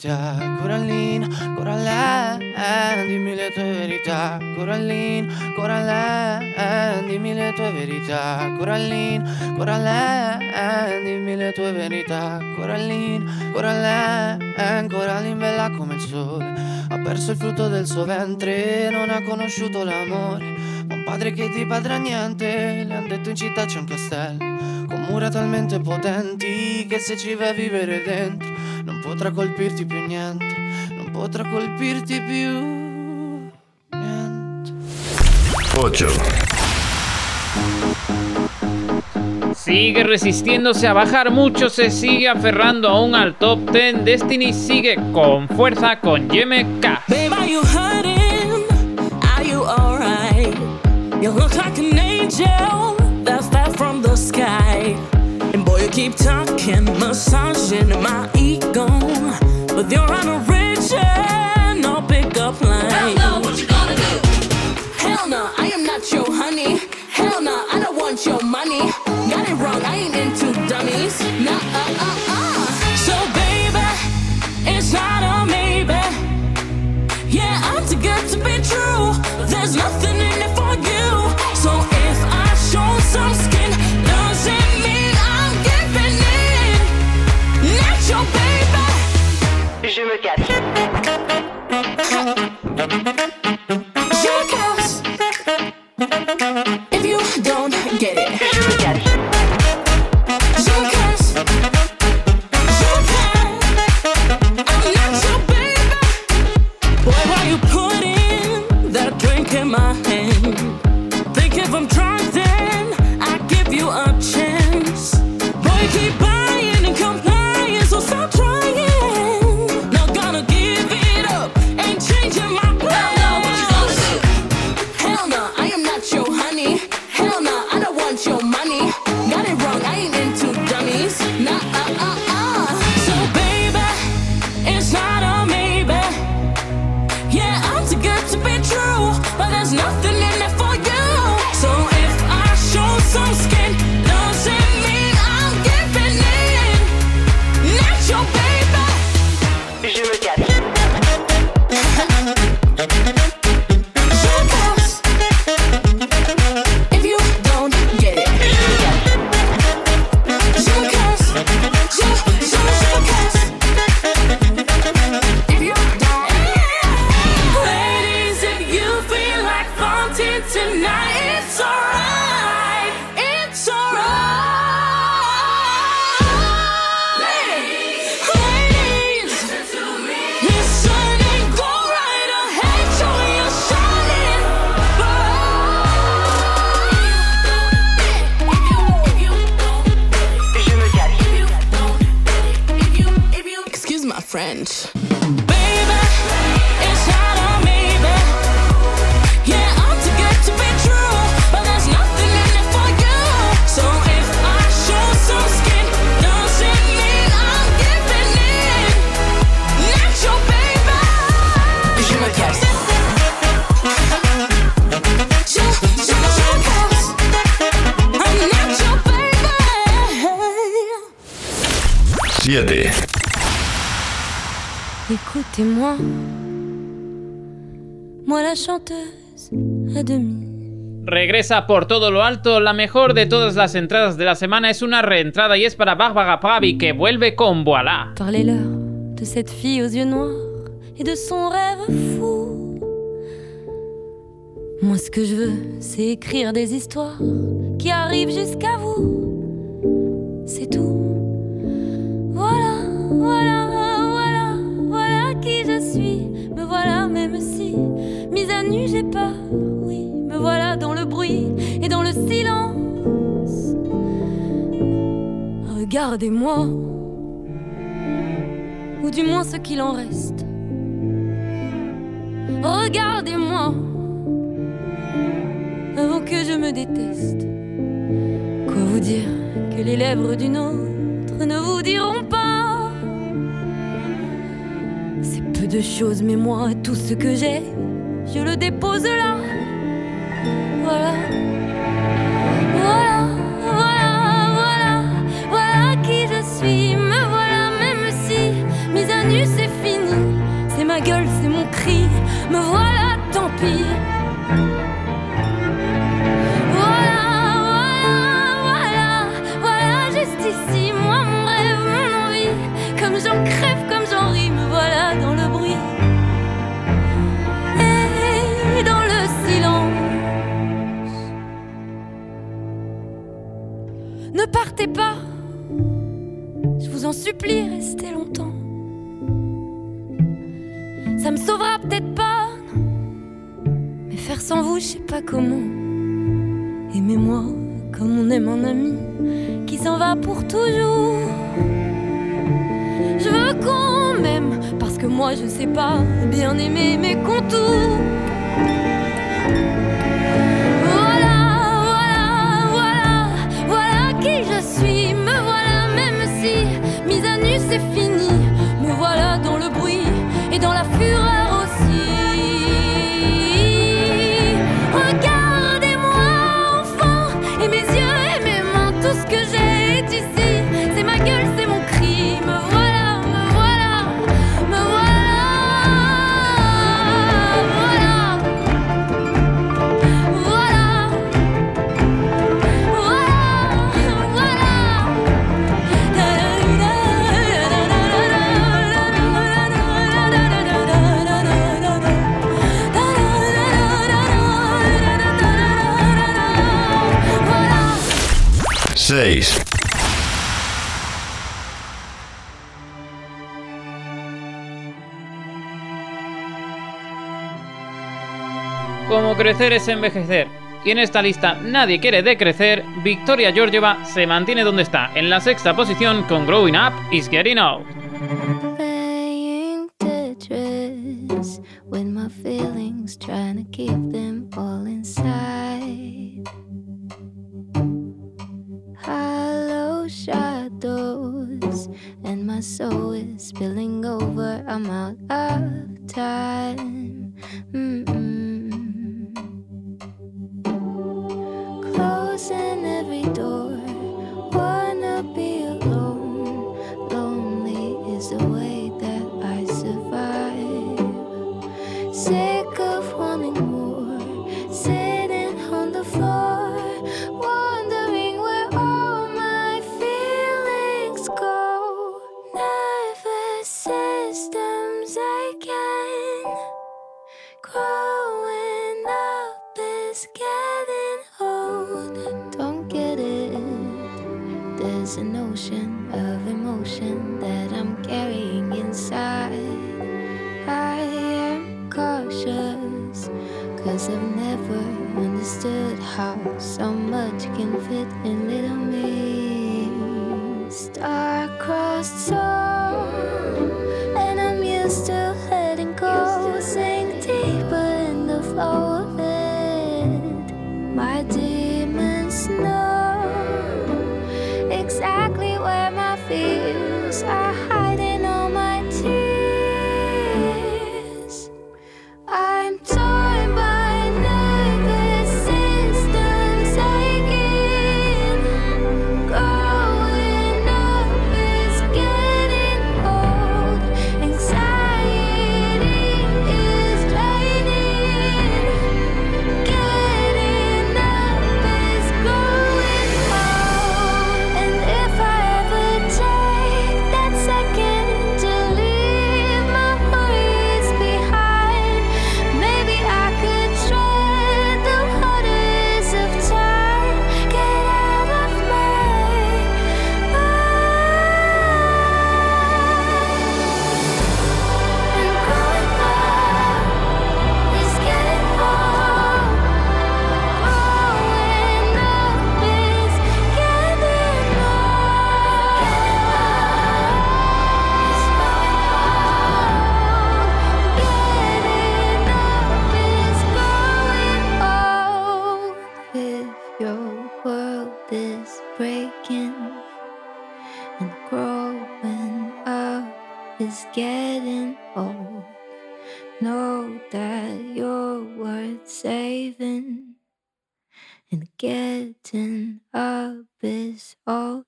verità, Corallina, Coraline Dimmi le tue verità, Corallina, Coraline Dimmi le tue verità, Corallina, Coraline Dimmi le tue verità, Corallina, Coraline Coraline bella come il sole. Ha perso il frutto del suo ventre Non ha conosciuto l'amore. Ma un padre che ti padrà niente Le han detto in città c'è un castello con mura talmente potenti che se ci vai a vivere dentro non potrà colpirti più niente, non potrà colpirti più. 8. Sigue resistiéndose a bajar mucho, se sigue aferrando aún al top 10. Destiny sigue con fuerza con Yeme K. Babe, are you hurting? You look like an angel talking, massaging my Écoutez-moi, moi la chanteuse à demi. Regresa por todo lo alto, la mejor de todas las entradas de la semana es una reentrada y es para Barbara Pravi que vuelve con Voilà. Parlez-leur de cette fille aux yeux noirs et de son rêve fou. Moi, ce que je veux, c'est écrire des histoires qui arrivent jusqu'à vous. Mise à nu, j'ai peur. Oui, me voilà dans le bruit et dans le silence. Regardez-moi ou du moins ce qu'il en reste. Regardez-moi avant que je me déteste. Quoi vous dire que les lèvres d'une autre ne vous diront pas? C'est peu de choses, mais moi, tout ce que j'ai, je le dépose là. Voilà. Voilà, voilà, voilà, voilà qui je suis. Me voilà, même si mise à nu c'est fini. C'est ma gueule, c'est mon cri. Me voilà, tant pis. Voilà, voilà, voilà, voilà, juste ici. Moi, mon rêve, mon envie. Comme j'en crève, partez pas, je vous en supplie, restez longtemps. Ça me sauvera peut-être pas, mais faire sans vous, je sais pas comment. Aimez-moi comme on aime un ami qui s'en va pour toujours. Je veux qu'on m'aime parce que moi je sais pas bien aimer mes contours. Mise à nu, c'est fini. Me voilà dans le bruit et dans la fureur. 6. Como crecer es envejecer. Y en esta lista nadie quiere decrecer, Victoria Georgieva se mantiene donde está, en la sexta posición con Growing Up is Getting Old. Playing Tetris with my feelings, trying to keep them all inside. Hollow shadows, and my soul is spilling over. I'm out of time. Mm-mm. Closing every door, wanna be alone. Lonely is the way that I survive. Sick of wanting more, sitting on the floor, growing up is getting old. Don't get it. There's an ocean of emotion that I'm carrying inside. I am cautious, cause I've never understood how so much can fit in little me. Star-crossed soul, it. My demons know exactly where my fears are hiding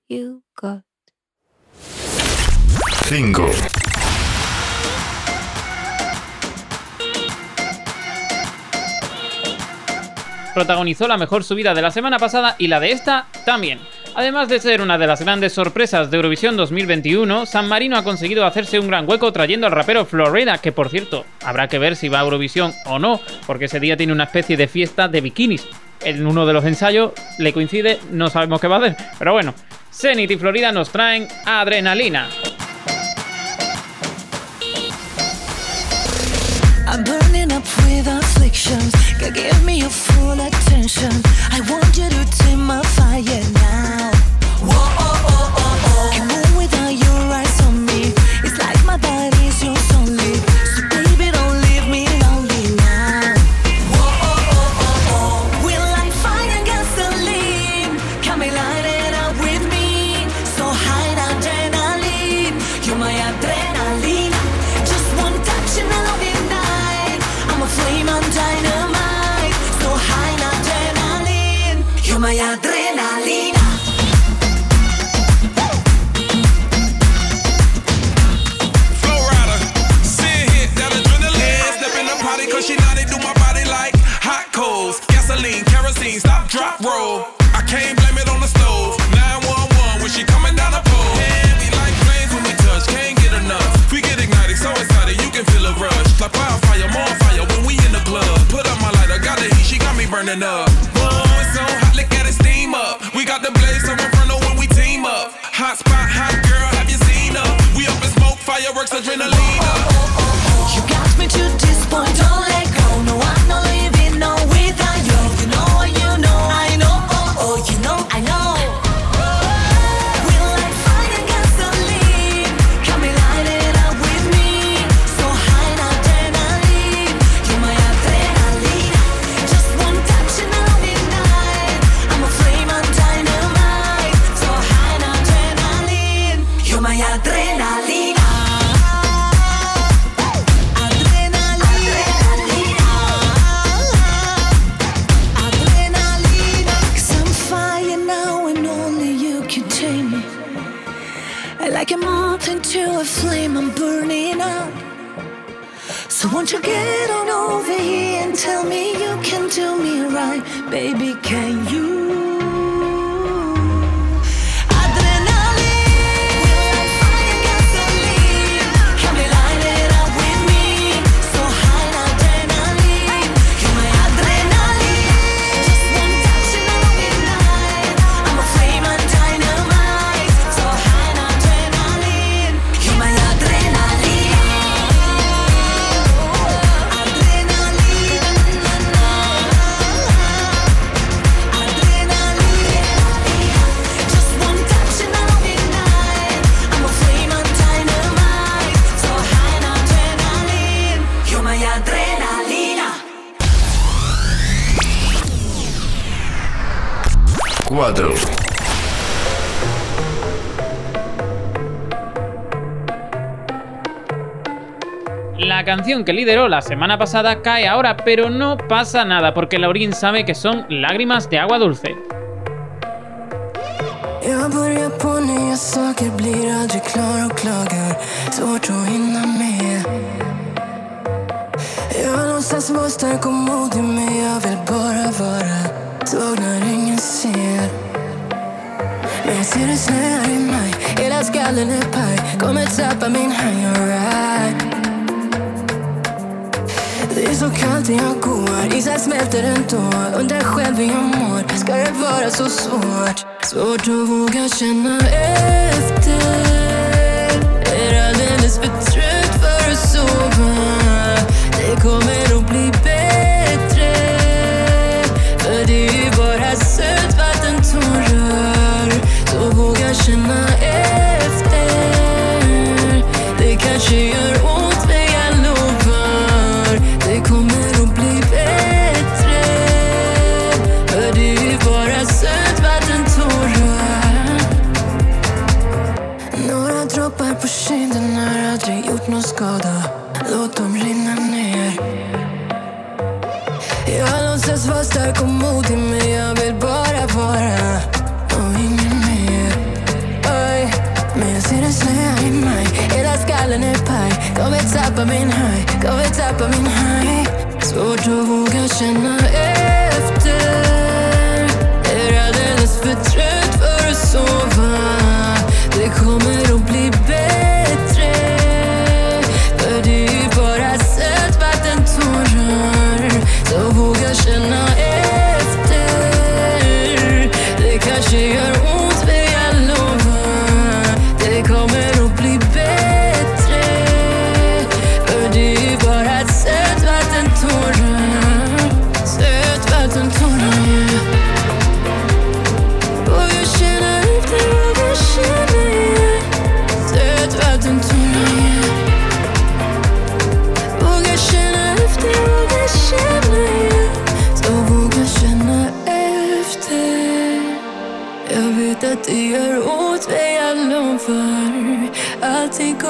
you got. 5. Protagonizó la mejor subida de la semana pasada y la de esta también. Además de ser una de las grandes sorpresas de Eurovisión 2021, San Marino ha conseguido hacerse un gran hueco trayendo al rapero Florida, que por cierto, habrá que ver si va a Eurovisión o no, porque ese día tiene una especie de fiesta de bikinis. En uno de los ensayos le coincide, no sabemos qué va a hacer, pero bueno. Zenith y Florida nos traen adrenalina. drop roll. I can't blame it on the stove. 911 when she coming down the pole. And we like flames when we touch, can't get enough. We get ignited, so excited, you can feel a rush. Like wildfire, more fire when we in the club. Put up my lighter, got the heat, she got me burning up. Canción que lideró la semana pasada cae ahora, pero no pasa nada porque Laurín sabe que son lágrimas de agua dulce. Jag börjar på nya saker, blir aldrig klar och klagar. Svårt att hinna med. Jag låtsas vara stark och modig men jag vill bara vara svag när ingen ser. Men jag ser det snöar i maj, hela skallen är paj. Kommer tappa min hang alright. Det är så kallt när jag går, isar smälter ändå. Undrar själv hur jag mår, ska det vara så svårt? Svårt att våga känna efter. Är alldeles för trött för att sova. Det kommer att bli bättre. För det är ju bara sötvattentårar. Så våga känna efter. Aldrig gjort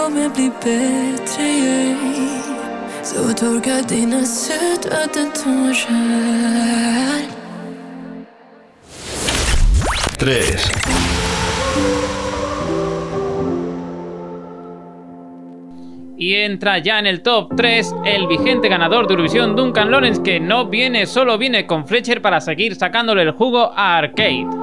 kommer bli bättre, yeah. Så torka dina sötvattentårar. 3. Y entra ya en el top 3 el vigente ganador de Eurovisión Duncan Lawrence que no viene, solo viene con Fletcher para seguir sacándole el jugo a Arcade.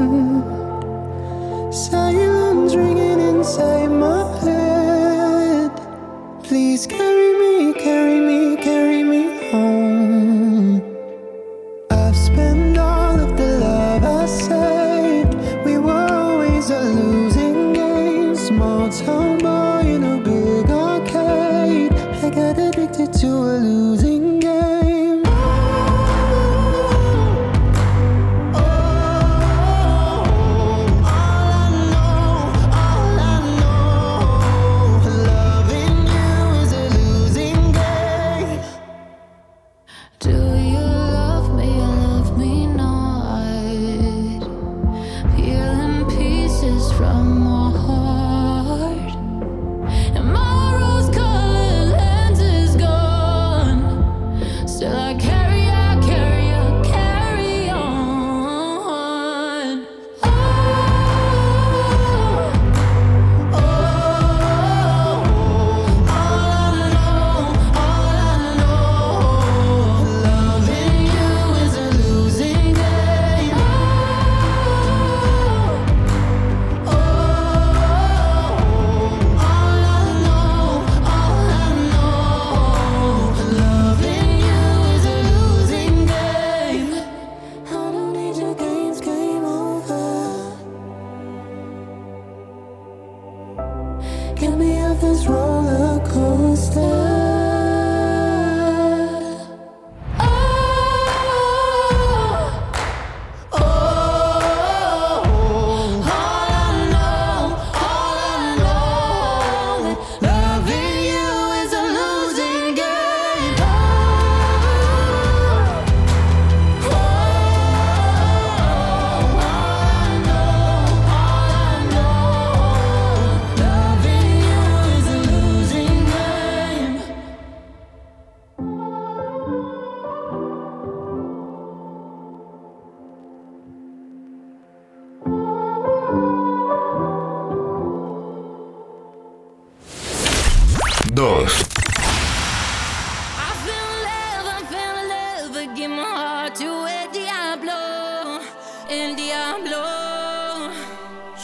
Silence ringing inside my head. Please carry me, carry me,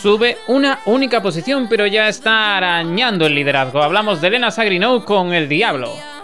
sube una única posición, pero ya está arañando el liderazgo. Hablamos de Elena Sagrinou con El Diablo.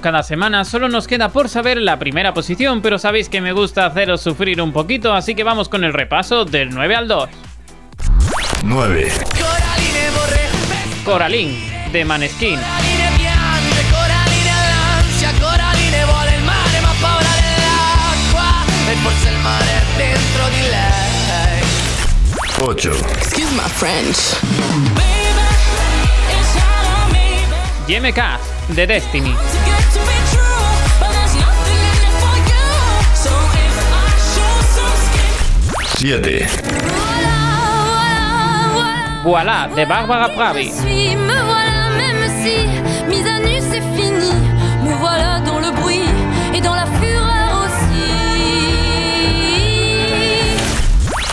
cada semana, solo nos queda por saber la primera posición, pero sabéis que me gusta haceros sufrir un poquito, así que vamos con el repaso del 9 al 2. 9. Coraline, de Maneskin. Ocho. Excuse my French. YMK de Destiny. Siete. Voilà, de Bárbara Pravi.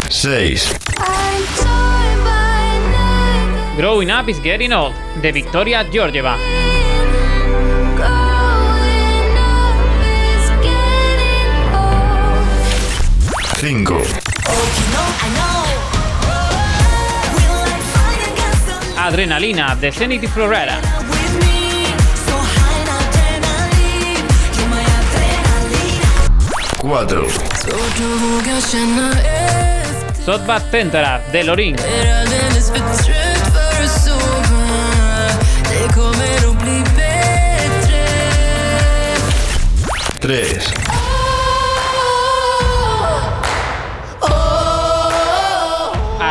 Seis. Growing Up is Getting Old, de Victoria Georgieva. 5. Adrenalina de Zenith y Florera. Cuatro. Sotbat Tentara de Lorin.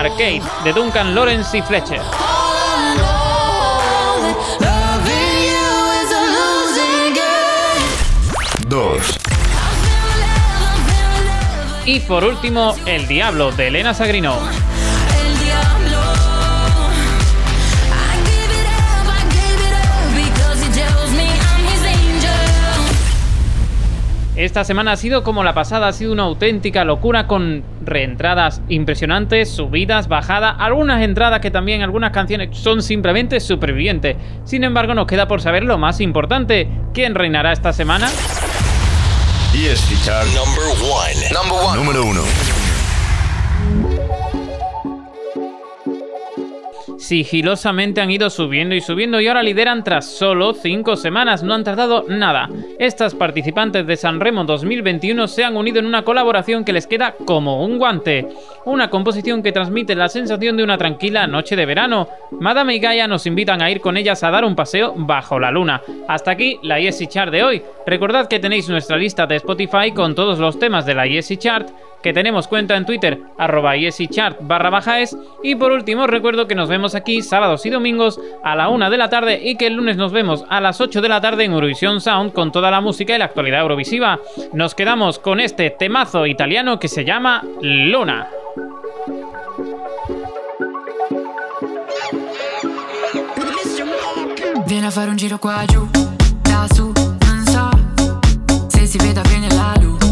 Arcade de Duncan Lawrence y Fletcher. Dos. Y por último, El Diablo de Elena Sagrino. Esta semana ha sido como la pasada, ha sido una auténtica locura con reentradas impresionantes, subidas, bajadas, algunas entradas que también algunas canciones son simplemente supervivientes. Sin embargo, nos queda por saber lo más importante, ¿quién reinará esta semana? Number one. Number one. Número 1. Sigilosamente han ido subiendo y subiendo y ahora lideran tras solo 5 semanas, no han tardado nada. Estas participantes de Sanremo 2021 se han unido en una colaboración que les queda como un guante. Una composición que transmite la sensación de una tranquila noche de verano. Madame y Gaia nos invitan a ir con ellas a dar un paseo bajo la luna. Hasta aquí la ESI Chart de hoy. Recordad que tenéis nuestra lista de Spotify con todos los temas de la ESI Chart que tenemos cuenta en Twitter, arroba chart barra baja. Y por último, recuerdo que nos vemos aquí sábados y domingos a la 1 de la tarde y que el lunes nos vemos a las 8 de la tarde en Eurovisión Sound con toda la música y la actualidad eurovisiva. Nos quedamos con este temazo italiano que se llama Luna. Vieni a fare un giro qua giù, da su, non so se si veda bene la luna,